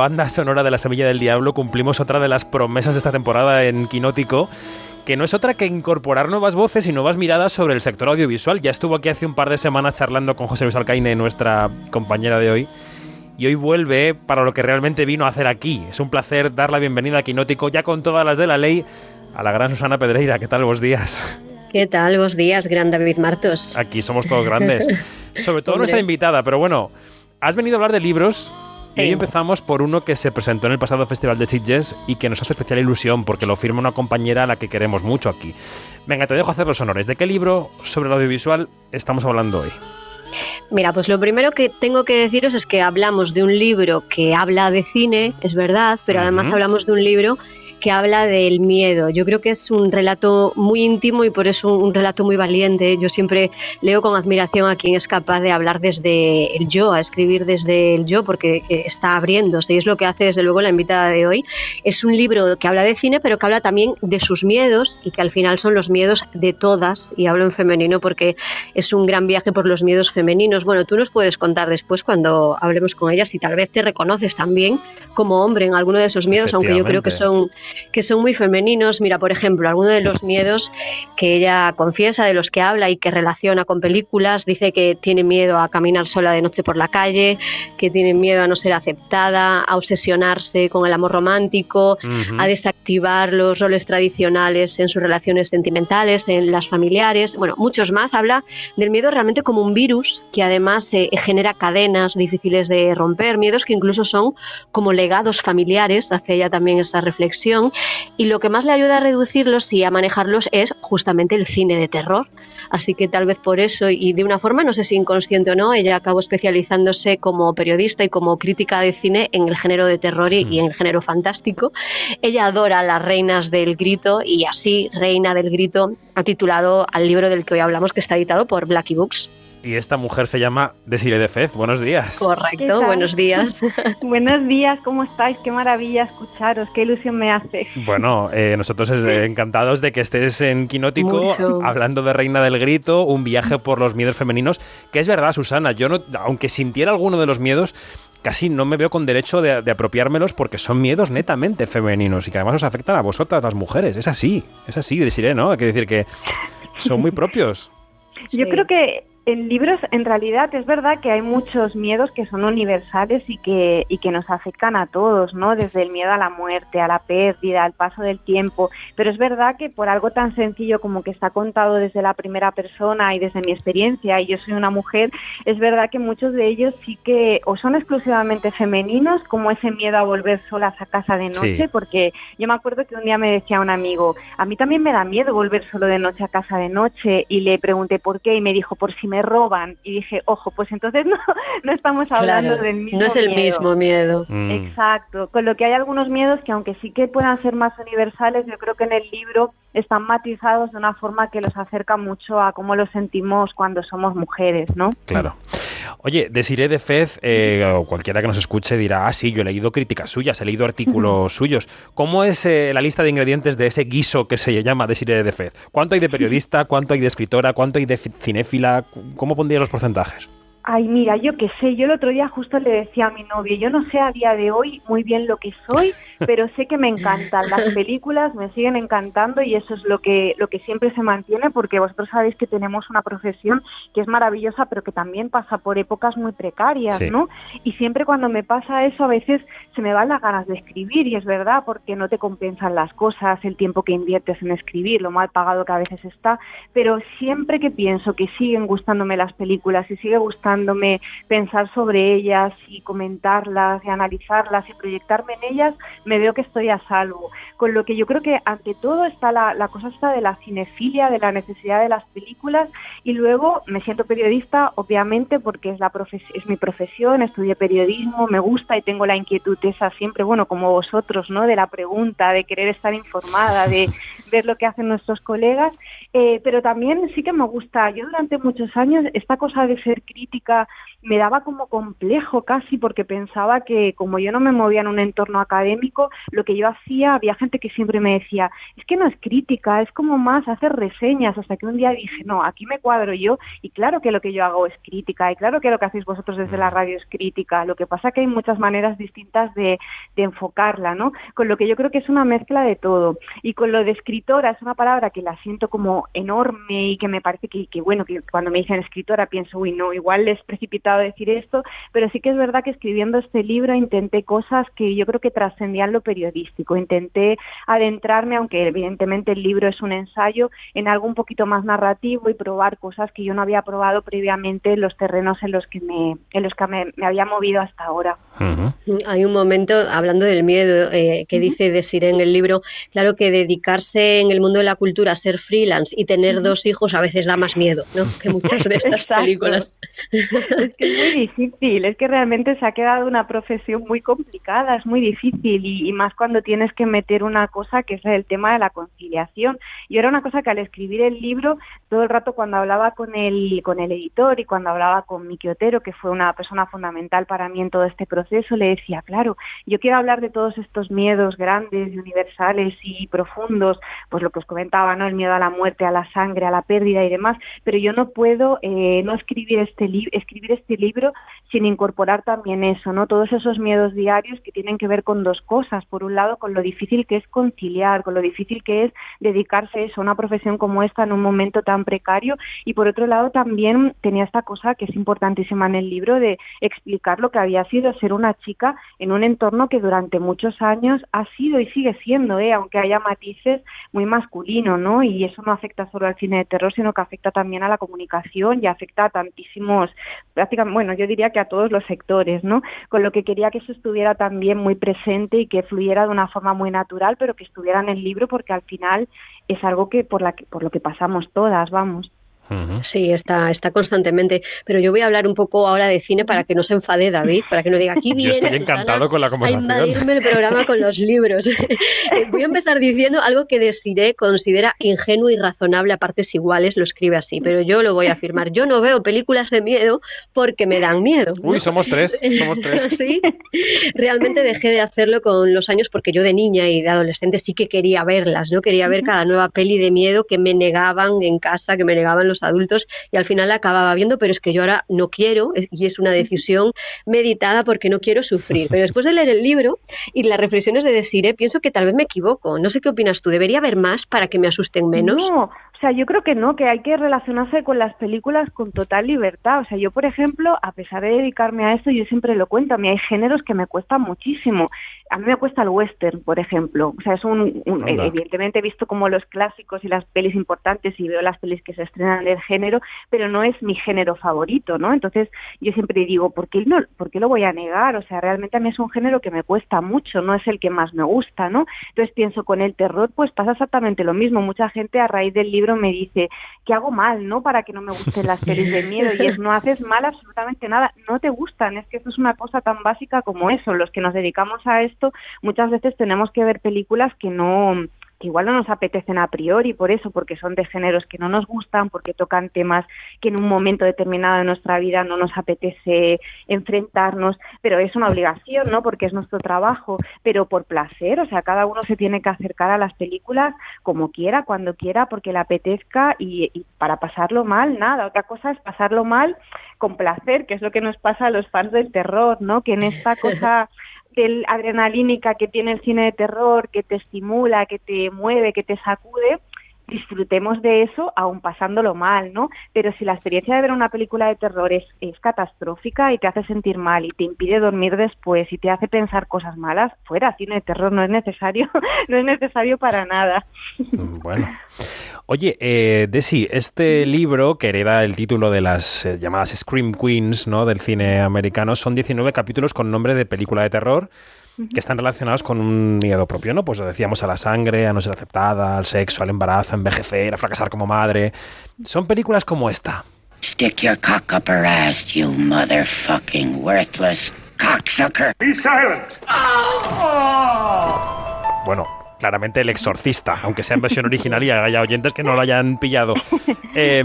banda sonora de La Semilla del Diablo cumplimos otra de las promesas de esta temporada en Quinótico, que no es otra que incorporar nuevas voces y nuevas miradas sobre el sector audiovisual. Ya estuvo aquí hace un par de semanas charlando con José Luis Alcaine, nuestra compañera de hoy, y hoy vuelve para lo que realmente vino a hacer aquí. Es un placer dar la bienvenida a Quinótico, ya con todas las de la ley, a la gran Susana Pedreira. ¿Qué tal? Buenos días. ¿Qué tal? Buenos días, gran David Martos. Aquí somos todos grandes. Sobre todo nuestra invitada, pero bueno, has venido a hablar de libros y hoy empezamos por uno que se presentó en el pasado Festival de Sitges y que nos hace especial ilusión porque lo firma una compañera a la que queremos mucho aquí. Venga, te dejo hacer los honores. ¿De qué libro sobre el audiovisual estamos hablando hoy? Mira, pues lo primero que tengo que deciros es que hablamos de un libro que habla de cine, es verdad, pero además hablamos de un libro que habla del miedo. Yo creo que es un relato muy íntimo y por eso un relato muy valiente. Yo siempre leo con admiración a quien es capaz de hablar desde el yo, a escribir desde el yo, porque está abriéndose y es lo que hace desde luego la invitada de hoy. Es un libro que habla de cine, pero que habla también de sus miedos y que al final son los miedos de todas, y hablo en femenino porque es un gran viaje por los miedos femeninos. Bueno, tú nos puedes contar después cuando hablemos con ellas y tal vez te reconoces también como hombre en alguno de esos miedos, aunque yo creo que son que son muy femeninos. Mira, por ejemplo, alguno de los miedos que ella confiesa, de los que habla y que relaciona con películas, dice que tiene miedo a caminar sola de noche por la calle, que tiene miedo a no ser aceptada, a obsesionarse con el amor romántico, a desactivar los roles tradicionales en sus relaciones sentimentales, en las familiares, bueno, muchos más. Habla del miedo realmente como un virus que además eh, genera cadenas difíciles de romper, miedos que incluso son como legados familiares, hace ella también esa reflexión y lo que más le ayuda a reducirlos y a manejarlos es justamente el cine de terror. Así que tal vez por eso y de una forma, no sé si inconsciente o no, ella acabó especializándose como periodista y como crítica de cine en el género de terror y, en el género fantástico. Ella adora las reinas del grito y así, Reina del Grito, ha titulado al libro del que hoy hablamos que está editado por Blackie Books y esta mujer se llama Desiree de Fez. Buenos días. Correcto, buenos días. buenos días, ¿cómo estáis? Qué maravilla escucharos, qué ilusión me hace. Bueno, eh, nosotros eh, encantados de que estés en Quinótico hablando de Reina del Grito, un viaje por los miedos femeninos, que es verdad, Susana, yo no, aunque sintiera alguno de los miedos, casi no me veo con derecho de, apropiármelos porque son miedos netamente femeninos y que además os afectan a vosotras, las mujeres. Es así, es así, Desiree, ¿no? Hay que decir que son muy propios. Yo creo que en libros, en realidad, es verdad que hay muchos miedos que son universales y que, y que nos afectan a todos, ¿no? Desde el miedo a la muerte, a la pérdida, al paso del tiempo. Pero es verdad que por algo tan sencillo como que está contado desde la primera persona y desde mi experiencia, y yo soy una mujer, es verdad que muchos de ellos sí que o son exclusivamente femeninos, como ese miedo a volver solas a casa de noche, porque yo me acuerdo que un día me decía un amigo, a mí también me da miedo volver solo de noche a casa de noche, y le pregunté por qué, y me dijo, por si me roban. Y dije, ojo, pues entonces no, no estamos hablando del mismo No es el mismo miedo. Mm. Exacto. Con lo que hay algunos miedos que aunque sí que puedan ser más universales, yo creo que en el libro están matizados de una forma que los acerca mucho a cómo lo sentimos cuando somos mujeres, ¿no? Claro. Oye, Desiree de Fez, eh, o cualquiera que nos escuche dirá, ah, sí, yo he leído críticas suyas, he leído artículos suyos. ¿Cómo es eh, la lista de ingredientes de ese guiso que se llama Desiree de Fez? ¿Cuánto hay de periodista? ¿Cuánto hay de escritora? ¿Cuánto hay de cinéfila? ¿Cómo pondrías los porcentajes? Ay, mira, yo qué sé, yo el otro día justo le decía a mi novio, yo no sé a día de hoy muy bien lo que soy, pero sé que me encantan las películas, me siguen encantando y eso es lo que lo que siempre se mantiene porque vosotros sabéis que tenemos una profesión que es maravillosa, pero que también pasa por épocas muy precarias, ¿no? Y siempre cuando me pasa eso a veces se me van las ganas de escribir y es verdad porque no te compensan las cosas, el tiempo que inviertes en escribir, lo mal pagado que a veces está, pero siempre que pienso que siguen gustándome las películas y sigue gustándome pensar sobre ellas y comentarlas y analizarlas y proyectarme en ellas, me veo que estoy a salvo. Con lo que yo creo que ante todo está la, cosa está de la cinefilia, de la necesidad de las películas y luego me siento periodista, obviamente, porque es, la es mi profesión, estudié periodismo, me gusta y tengo la inquietud esa siempre, bueno, como vosotros, ¿no? De la pregunta, de querer estar informada, de ver lo que hacen nuestros colegas, eh, pero también sí que me gusta, yo durante muchos años, esta cosa de ser crítica me daba como complejo casi porque pensaba que como yo no me movía en un entorno académico, lo que yo hacía, había gente que siempre me decía, es que no es crítica, es como más hacer reseñas, hasta que un día dije, no, aquí me cuadro yo y claro que lo que yo hago es crítica y claro que lo que hacéis vosotros desde la radio es crítica, lo que pasa que hay muchas maneras distintas de, de enfocarla, ¿no? Con lo que yo creo que es una mezcla de todo. Y con lo de escritora es una palabra que la siento como enorme y que me parece que, que bueno, que cuando me dicen escritora pienso, uy, no, igual es precipitado decir esto, pero sí que es verdad que escribiendo este libro intenté cosas que yo creo que trascendían lo periodístico, intenté adentrarme, aunque evidentemente el libro es un ensayo, en algo un poquito más narrativo y probar cosas que yo no había probado previamente en los terrenos en los que me, en los que me, había movido hasta ahora. Hay un momento, hablando del miedo, eh, que dice decir en el libro, claro que dedicarse en el mundo de la cultura ser freelance y tener dos hijos a veces da más miedo, ¿no? Que muchas de estas películas. Es que es muy difícil, es que realmente se ha quedado una profesión muy complicada, es muy difícil y, más cuando tienes que meter una cosa que es el tema de la conciliación. Y era una cosa que al escribir el libro, todo el rato cuando hablaba con el, con el editor y cuando hablaba con Miki Otero, que fue una persona fundamental para mí en todo este proceso, le decía, claro, yo quiero hablar de todos estos miedos grandes y universales y profundos, pues lo que os comentaba, ¿no? El miedo a la muerte, a la sangre, a la pérdida y demás, pero yo no puedo eh, no escribir este, escribir este libro sin incorporar también eso, ¿no? Todos esos miedos diarios que tienen que ver con dos cosas. Por un lado, con lo difícil que es conciliar, con lo difícil que es dedicarse eso, a una profesión como esta en un momento tan precario. Y por otro lado, también tenía esta cosa que es importantísima en el libro de explicar lo que había sido ser una chica en un entorno que durante muchos años ha sido y sigue siendo, ¿eh? aunque haya matices muy masculino, ¿no? Y eso no afecta solo al cine de terror, sino que afecta también a la comunicación y afecta a tantísimos, prácticamente, bueno, yo diría que a todos los sectores, ¿no? Con lo que quería que eso estuviera también muy presente y que fluyera de una forma muy natural, pero que estuviera en el libro porque al final es algo que por, la que, por lo que pasamos todas, vamos. Sí, está, está constantemente. Pero yo voy a hablar un poco ahora de cine para que no se enfade David, para que no diga aquí viene. Yo estoy encantado con la conversación. A invadirme el programa con los libros. Eh, voy a empezar diciendo algo que Desiree considera ingenuo y razonable a partes iguales, lo escribe así, pero yo lo voy a afirmar. Yo no veo películas de miedo porque me dan miedo. Uy, somos tres, somos tres. sí, realmente dejé de hacerlo con los años porque yo de niña y de adolescente sí que quería verlas, ¿no? Quería ver cada nueva peli de miedo que me negaban en casa, que me negaban los adultos y al final la acababa viendo, pero es que yo ahora no quiero y es una decisión meditada porque no quiero sufrir. Pero después de leer el libro y las reflexiones de Desire, pienso que tal vez me equivoco. No sé qué opinas tú. ¿Debería haber más para que me asusten menos? No, o sea, yo creo que no, que hay que relacionarse con las películas con total libertad. O sea, yo, por ejemplo, a pesar de dedicarme a esto, yo siempre lo cuento, a mí hay géneros que me cuestan muchísimo a mí me cuesta el western, por ejemplo. O sea, es un, evidentemente he visto como los clásicos y las pelis importantes y veo las pelis que se estrenan del género, pero no es mi género favorito, ¿no? Entonces yo siempre digo, ¿por qué, no, ¿por qué lo voy a negar? O sea, realmente a mí es un género que me cuesta mucho, no es el que más me gusta, ¿no? Entonces pienso, con el terror pues pasa exactamente lo mismo. Mucha gente a raíz del libro me dice, ¿qué hago mal, no? Para que no me gusten las pelis de miedo. Y es, no haces mal absolutamente nada, no te gustan. Es que esto es una cosa tan básica como eso. Los que nos dedicamos a esto muchas veces tenemos que ver películas que no que igual no nos apetecen a priori por eso, porque son de géneros que no nos gustan, porque tocan temas que en un momento determinado de nuestra vida no nos apetece enfrentarnos, pero es una obligación, ¿no? Porque es nuestro trabajo, pero por placer, o sea, cada uno se tiene que acercar a las películas como quiera, cuando quiera, porque le apetezca y, y para pasarlo mal, nada. Otra cosa es pasarlo mal con placer, que es lo que nos pasa a los fans del terror, ¿no? Que en esta cosa del adrenalínica que tiene el cine de terror, que te estimula, que te mueve, que te sacude, disfrutemos de eso aún pasándolo mal, ¿no? Pero si la experiencia de ver una película de terror es, es, catastrófica y te hace sentir mal y te impide dormir después y te hace pensar cosas malas, fuera, cine de terror no es necesario, no es necesario para nada. Bueno. Oye, eh, Desi, este libro, que hereda el título de las eh, llamadas Scream Queens ¿no? del cine americano, son 19 capítulos con nombre de película de terror que están relacionados con un miedo propio, ¿no? Pues lo decíamos a la sangre, a no ser aceptada, al sexo, al embarazo, a envejecer, a fracasar como madre. Son películas como esta. Stick your cock up her ass, you motherfucking worthless cocksucker. Be silent. Bueno, claramente el exorcista, aunque sea en versión original y haya oyentes que no lo hayan pillado. Eh,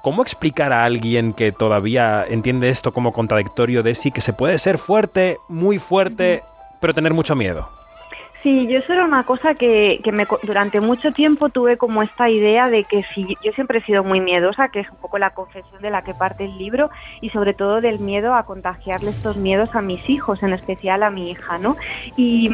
¿Cómo explicar a alguien que todavía entiende esto como contradictorio de sí que se puede ser fuerte, muy fuerte, pero tener mucho miedo? Sí, yo eso era una cosa que, me, durante mucho tiempo tuve como esta idea de que si yo siempre he sido muy miedosa, que es un poco la confesión de la que parte el libro, y sobre todo del miedo a contagiarle estos miedos a mis hijos, en especial a mi hija, ¿no? Y,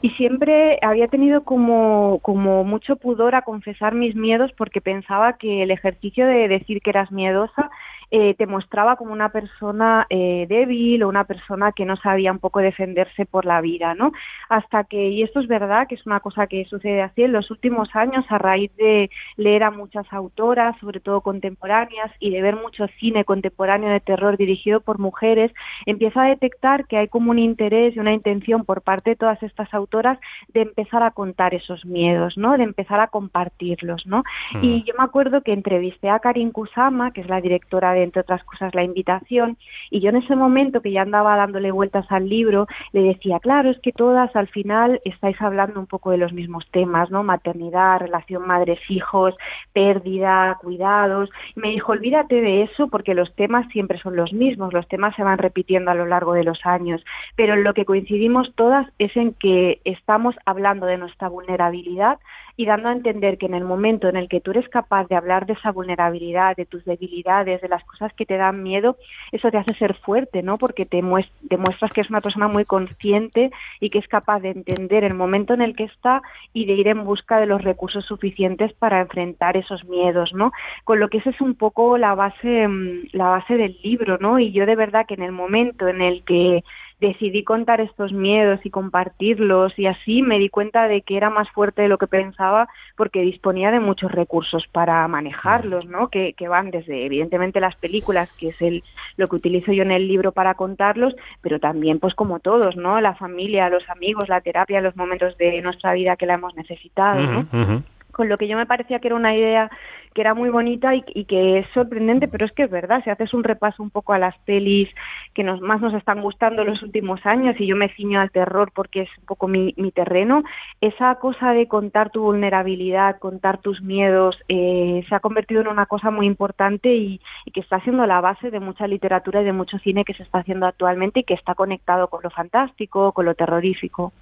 y siempre había tenido como, como mucho pudor a confesar mis miedos porque pensaba que el ejercicio de decir que eras miedosa eh, te mostraba como una persona eh, débil o una persona que no sabía un poco defenderse por la vida, ¿no? Hasta que, y esto es verdad, que es una cosa que sucede así en los últimos años a raíz de leer a muchas autoras, sobre todo contemporáneas, y de ver mucho cine contemporáneo de terror dirigido por mujeres, empieza a detectar que hay como un interés y una intención por parte de todas estas autoras de empezar a contar esos miedos, ¿no? De empezar a compartirlos, ¿no? Mm. Y yo me acuerdo que entrevisté a Karin Kusama, que es la directora de entre otras cosas, la invitación. Y yo en ese momento que ya andaba dándole vueltas al libro, le decía, claro, es que todas al final estáis hablando un poco de los mismos temas, ¿no? Maternidad, relación madres-hijos, pérdida, cuidados. Y me dijo, olvídate de eso porque los temas siempre son los mismos, los temas se van repitiendo a lo largo de los años. Pero en lo que coincidimos todas es en que estamos hablando de nuestra vulnerabilidad y dando a entender que en el momento en el que tú eres capaz de hablar de esa vulnerabilidad, de tus debilidades, de las cosas que te dan miedo, eso te hace ser fuerte, ¿no? Porque te demuestras que es una persona muy consciente y que es capaz de entender el momento en el que está y de ir en busca de los recursos suficientes para enfrentar esos miedos, ¿no? Con lo que esa es un poco la base, mm, la base del libro, ¿no? Y yo de verdad que en el momento en el que decidí contar estos miedos y compartirlos y así me di cuenta de que era más fuerte de lo que pensaba porque disponía de muchos recursos para manejarlos, ¿no? Que, van desde evidentemente las películas, que es el, lo que utilizo yo en el libro para contarlos, pero también pues como todos, ¿no? La familia, los amigos, la terapia, los momentos de nuestra vida que la hemos necesitado, ¿no? Con lo que yo me parecía que era una idea que era muy bonita y, que es sorprendente, pero es que es verdad, si haces un repaso un poco a las pelis que nos, más nos están gustando los últimos años y yo me ciño al terror porque es un poco mi, mi terreno, esa cosa de contar tu vulnerabilidad, contar tus miedos, eh, se ha convertido en una cosa muy importante y, que está siendo la base de mucha literatura y de mucho cine que se está haciendo actualmente y que está conectado con lo fantástico, con lo terrorífico.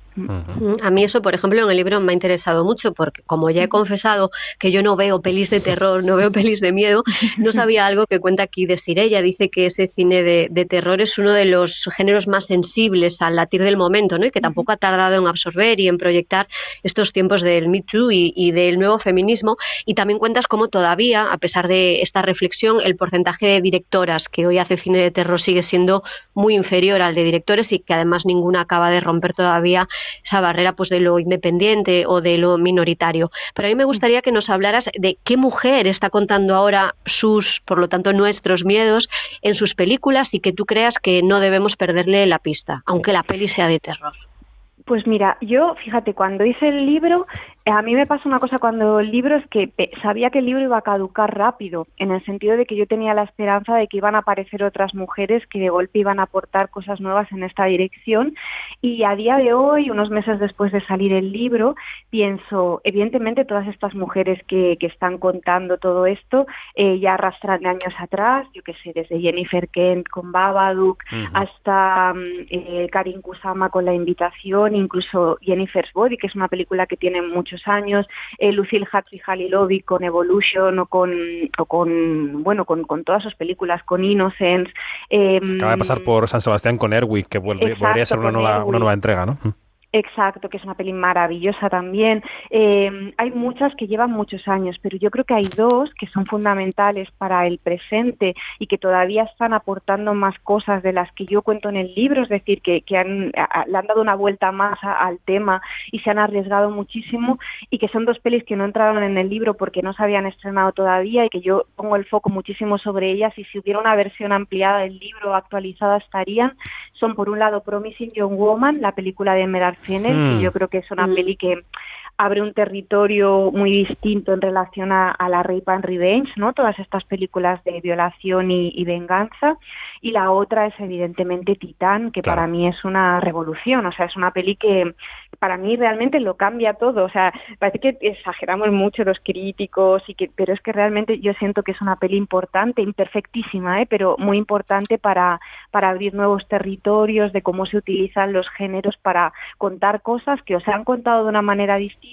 A mí eso, por ejemplo, en el libro me ha interesado mucho porque como ya he confesado que yo no veo pelis de terror, no veo pelis de miedo, no sabía algo que cuenta aquí de Ella Dice que ese cine de, terror es uno de los géneros más sensibles al latir del momento, ¿no? Y que tampoco ha tardado en absorber y en proyectar estos tiempos del Me Too y, del nuevo feminismo. Y también cuentas cómo todavía, a pesar de esta reflexión, el porcentaje de directoras que hoy hace cine de terror sigue siendo muy inferior al de directores y que además ninguna acaba de romper todavía esa barrera pues de lo independiente o de lo minoritario. Pero a mí me gustaría que nos hablaras de qué mujer está contando ahora sus, por lo tanto, nuestros miedos en sus películas y que tú creas que no debemos perderle la pista, aunque la peli sea de terror. Pues mira, yo, fíjate, cuando hice el libro, a mí me pasa una cosa cuando el libro es que sabía que el libro iba a caducar rápido, en el sentido de que yo tenía la esperanza de que iban a aparecer otras mujeres que de golpe iban a aportar cosas nuevas en esta dirección. Y a día de hoy, unos meses después de salir el libro, pienso, evidentemente todas estas mujeres que, que están contando todo esto eh, ya arrastran de años atrás, yo que sé, desde Jennifer Kent con Babadook hasta mm, eh, Karin Kusama con La Invitación, incluso Jennifer's Body, que es una película que tiene muchos años, eh, Lucille Huxley Halilovic con Evolution o con, o con bueno, con, con todas sus películas, con Innocence. Eh, Acaba de pasar por San Sebastián con Erwick, que vuelve, volvería a ser una nueva, una nueva entrega, ¿no? Exacto, que es una peli maravillosa también. Eh, hay muchas que llevan muchos años, pero yo creo que hay dos que son fundamentales para el presente y que todavía están aportando más cosas de las que yo cuento en el libro, es decir, que, que han, le han dado una vuelta más al tema y se han arriesgado muchísimo y que son dos pelis que no entraron en el libro porque no se habían estrenado todavía y que yo pongo el foco muchísimo sobre ellas y si hubiera una versión ampliada del libro actualizada estarían. Son por un lado Promising Young Woman, la película de Meryl que hmm. yo creo que es una peli que abre un territorio muy distinto en relación a, la Rape and Revenge, ¿no? Todas estas películas de violación y, venganza. Y la otra es evidentemente Titán, que para mí es una revolución, o sea, es una peli que para mí realmente lo cambia todo, o sea, parece que exageramos mucho los críticos y que pero es que realmente yo siento que es una peli importante, imperfectísima, ¿eh? pero muy importante para para abrir nuevos territorios de cómo se utilizan los géneros para contar cosas que o se han contado de una manera distinta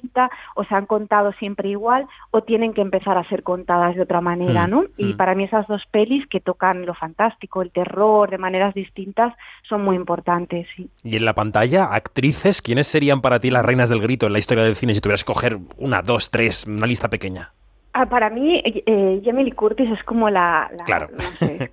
o se han contado siempre igual o tienen que empezar a ser contadas de otra manera, mm, ¿no? Y mm. para mí esas dos pelis que tocan lo fantástico, el terror de maneras distintas son muy importantes. Y en la pantalla, actrices, ¿quiénes serían para ti las reinas del grito en la historia del cine si tuvieras que coger una, dos, tres, una lista pequeña? Ah, para mí, eh, Jamie Lee Curtis es como la,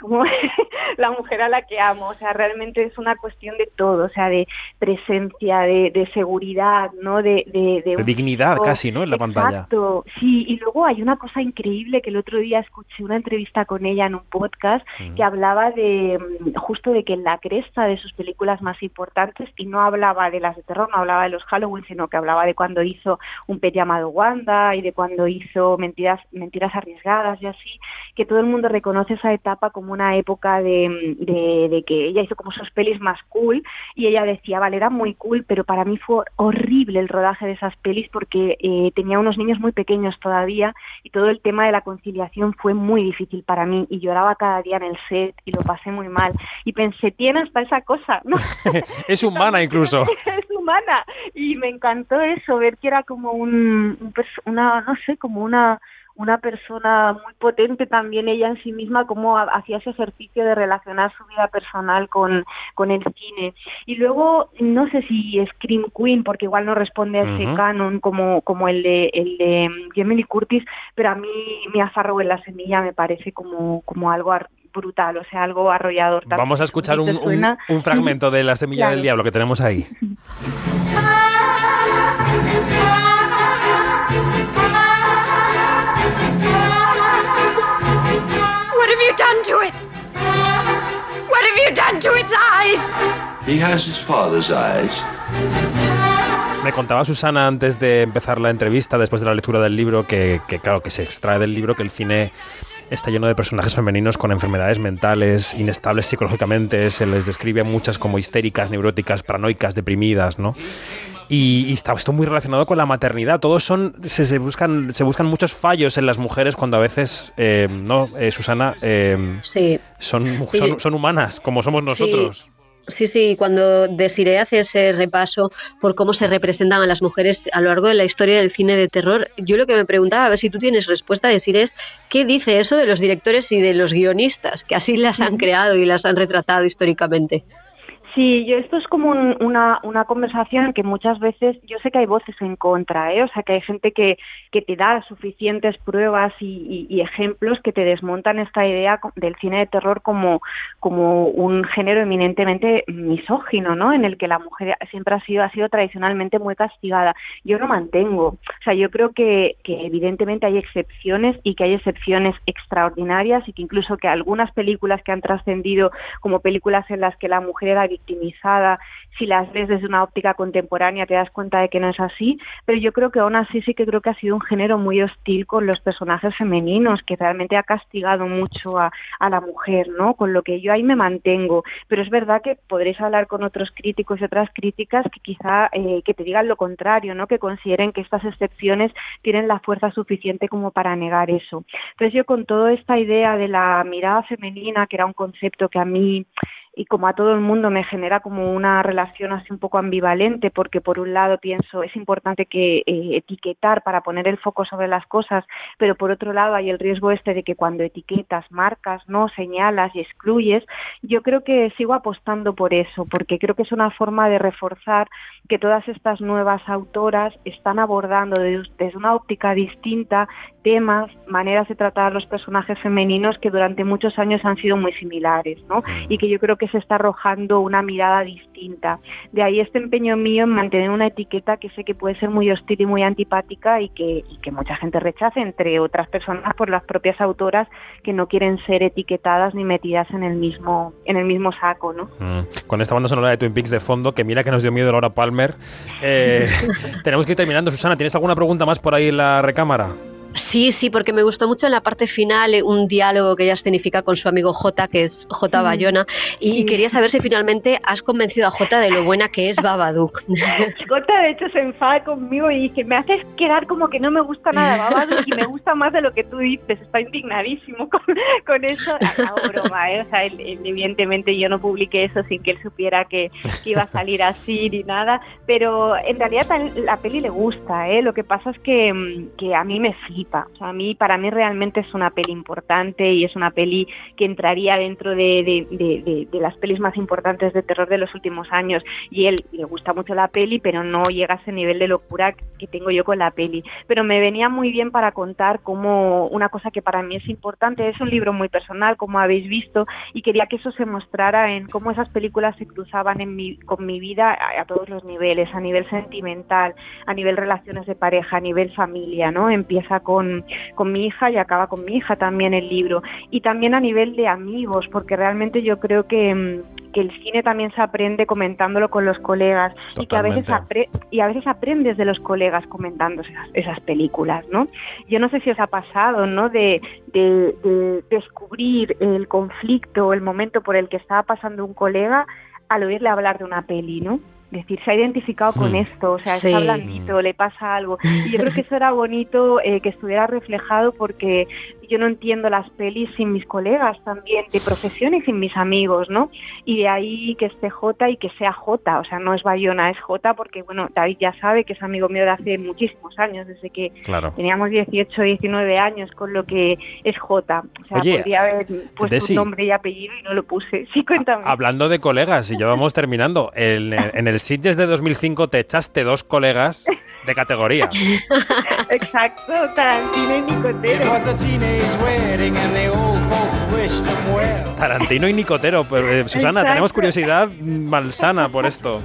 como la mujer a la que amo. O sea, realmente es una cuestión de todo, o sea, de presencia, de, seguridad, ¿no? De, de, dignidad casi, ¿no? En la pantalla. Exacto, sí. Y luego hay una cosa increíble que el otro día escuché una entrevista con ella en un podcast que hablaba de mm, justo de que en la cresta de sus películas más importantes, y no hablaba de las de terror, no hablaba de los Halloween, sino que hablaba de cuando hizo un pet llamado Wanda y de cuando hizo Mentiras mentiras, arriesgadas y así, que todo el mundo reconoce esa etapa como una época de, de, que ella hizo como sus pelis más cool y ella decía, vale, era muy cool, pero para mí fue horrible el rodaje de esas pelis porque eh, tenía unos niños muy pequeños todavía y todo el tema de la conciliación fue muy difícil para mí y lloraba cada día en el set y lo pasé muy mal y pensé, tiene hasta esa cosa, ¿no? es humana incluso. es humana y me encantó eso, ver que era como un, una, no sé, como una una persona muy potente también ella en sí misma, como hacía ese ejercicio de relacionar su vida personal con, con el cine. Y luego, no sé si Scream Queen, porque igual no responde a ese canon como, como el de, el de Jamie Curtis, pero a mí me afarro en la semilla me parece como, como algo brutal, o sea, algo arrollador. Vamos a escuchar un, un, fragmento de La Semilla del Diablo que tenemos ahí. He has his father's eyes. Me contaba Susana antes de empezar la entrevista, después de la lectura del libro, que, que, claro, que se extrae del libro que el cine está lleno de personajes femeninos con enfermedades mentales, inestables psicológicamente, se les describe a muchas como histéricas, neuróticas, paranoicas, deprimidas, ¿no? Y, está esto muy relacionado con la maternidad. Todos son, se, buscan, se buscan muchos fallos en las mujeres cuando a veces, eh, ¿no, eh, Susana? Eh, sí. Son, son, humanas, como somos nosotros. Sí, sí, cuando Desiree hace ese repaso por cómo se representan a las mujeres a lo largo de la historia del cine de terror, yo lo que me preguntaba, a ver si tú tienes respuesta, Desiree, es qué dice eso de los directores y de los guionistas, que así las han creado y las han retratado históricamente. Sí, yo esto es como una, una conversación que muchas veces, yo sé que hay voces en contra, ¿eh? o sea que hay gente que, que te da suficientes pruebas y, y, ejemplos que te desmontan esta idea del cine de terror como, como un género eminentemente misógino, ¿no? En el que la mujer siempre ha sido, ha sido tradicionalmente muy castigada. Yo lo mantengo. O sea, yo creo que, que evidentemente hay excepciones y que hay excepciones extraordinarias y que incluso que algunas películas que han trascendido como películas en las que la mujer era victimizada, si las ves desde una óptica contemporánea te das cuenta de que no es así, pero yo creo que aún así sí que creo que ha sido un género muy hostil con los personajes femeninos, que realmente ha castigado mucho a, la mujer, ¿no? Con lo que yo ahí me mantengo, pero es verdad que podréis hablar con otros críticos y otras críticas que quizá eh, que te digan lo contrario, ¿no? Que consideren que estas excepciones tienen la fuerza suficiente como para negar eso. Entonces yo con toda esta idea de la mirada femenina, que era un concepto que a mí y como a todo el mundo me genera como una relación así un poco ambivalente porque por un lado pienso es importante que eh, etiquetar para poner el foco sobre las cosas pero por otro lado hay el riesgo este de que cuando etiquetas marcas no señalas y excluyes yo creo que sigo apostando por eso porque creo que es una forma de reforzar que todas estas nuevas autoras están abordando desde una óptica distinta temas, maneras de tratar a los personajes femeninos que durante muchos años han sido muy similares, ¿no? Y que yo creo que que se está arrojando una mirada distinta. De ahí este empeño mío en mantener una etiqueta que sé que puede ser muy hostil y muy antipática y que, y que mucha gente rechace, entre otras personas por las propias autoras que no quieren ser etiquetadas ni metidas en el mismo, en el mismo saco, ¿no? Mm. Con esta banda sonora de Twin Peaks de fondo, que mira que nos dio miedo Laura Palmer. Eh, tenemos que ir terminando. Susana, ¿tienes alguna pregunta más por ahí en la recámara? Sí, sí, porque me gustó mucho en la parte final eh, un diálogo que ella escenifica con su amigo J, que es J. Bayona, y quería saber si finalmente has convencido a J de lo buena que es Babadook. J de hecho se enfada conmigo y dice, me haces quedar como que no me gusta nada Babadook y me gusta más de lo que tú dices, está indignadísimo con, con eso. La broma, ¿eh? o sea, evidentemente yo no publiqué eso sin que él supiera que, iba a salir así ni nada, pero en realidad la peli le gusta, ¿eh? lo que pasa es que, mm, que a mí me flipa a mí, para mí realmente es una peli importante y es una peli que entraría dentro de, de, las pelis más importantes de terror de los últimos años. Y él le gusta mucho la peli, pero no llega a ese nivel de locura que tengo yo con la peli. Pero me venía muy bien para contar como una cosa que para mí es importante. Es un libro muy personal, como habéis visto, y quería que eso se mostrara en cómo esas películas se cruzaban en mi, con mi vida a, a todos los niveles, a nivel sentimental, a nivel relaciones de pareja, a nivel familia, ¿no? Empieza con con, mi hija y acaba con mi hija también el libro. Y también a nivel de amigos, porque realmente yo creo que, mm, el cine también se aprende comentándolo con los colegas y que a veces y a veces aprendes de los colegas comentando esas, películas, ¿no? Yo no sé si os ha pasado, ¿no? De, de, descubrir el conflicto, el momento por el que estaba pasando un colega al oírle hablar de una peli, ¿no? Decir, se ha identificado con hmm. esto, o sea, está blandito, le pasa algo. Y yo creo que eso era bonito eh, que estuviera reflejado porque yo no entiendo las pelis sin mis colegas también de profesión y sin mis amigos, ¿no? Y de ahí que esté J y que sea J, o sea, no es Bayona, es J porque, bueno, David ya sabe que es amigo mío de hace muchísimos años, desde que teníamos 18, 19 años, con lo que es J. O sea, podría haber puesto un nombre y apellido y no lo puse. Sí, cuéntame. Hablando de colegas, y ya vamos terminando, en, en el Sitges de 2005 te echaste dos colegas de categoría. Exacto, Tarantino y Nicotero. Tarantino y Nicotero. Pues, eh, Susana, tenemos curiosidad malsana por esto.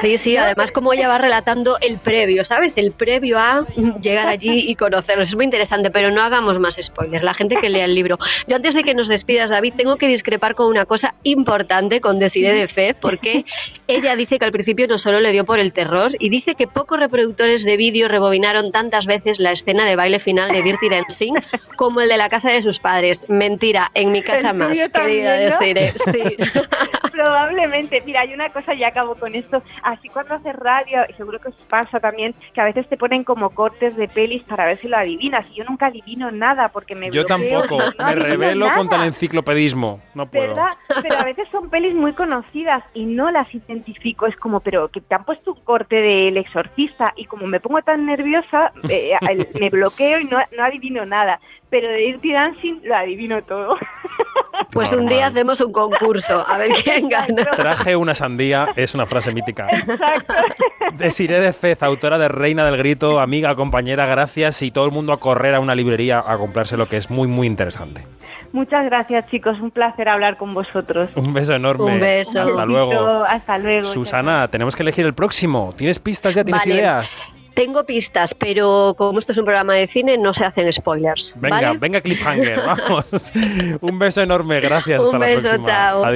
Sí, sí, además como ella va relatando el previo, ¿sabes? El previo a llegar allí y conocerlos. Es muy interesante, pero no hagamos más spoilers. La gente que lea el libro. Yo antes de que nos despidas, David, tengo que discrepar con una cosa importante con Desiree de Fe, porque ella dice que al principio no solo le dio por el terror y dice que pocos reproductores de vídeo rebobinaron tantas veces la escena de baile final de Dirty Dancing como el de la casa de sus padres. Mentira, en mi casa más, querida Desiree. Sí. Probablemente. Mira, hay una cosa, y acabo con esto así cuando haces radio, seguro que os pasa también, que a veces te ponen como cortes de pelis para ver si lo adivinas. Y yo nunca adivino nada porque me Yo tampoco, me revelo contra el enciclopedismo. No puedo. ¿Verdad? Pero a veces son pelis muy conocidas y no las identifico. Es como, pero que te han puesto un corte del exorcista y como me pongo tan nerviosa, eh, me bloqueo y no, no adivino nada pero de Dirty Dancing lo adivino todo. Pues un día hacemos un concurso, a ver quién gana. Traje una sandía, es una frase mítica. Exacto. Desiré de Fez, autora de Reina del Grito, amiga, compañera, gracias y todo el mundo a correr a una librería a comprarse lo que es muy, muy interesante. Muchas gracias, chicos. Un placer hablar con vosotros. Un beso enorme. Un beso. Hasta luego. Hasta luego. Susana, tenemos que elegir el próximo. ¿Tienes pistas ya? ¿Tienes ideas? Tengo pistas, pero como esto es un programa de cine, no se hacen spoilers. Venga, venga, cliffhanger, vamos. un beso enorme, gracias. Hasta la próxima. Chao.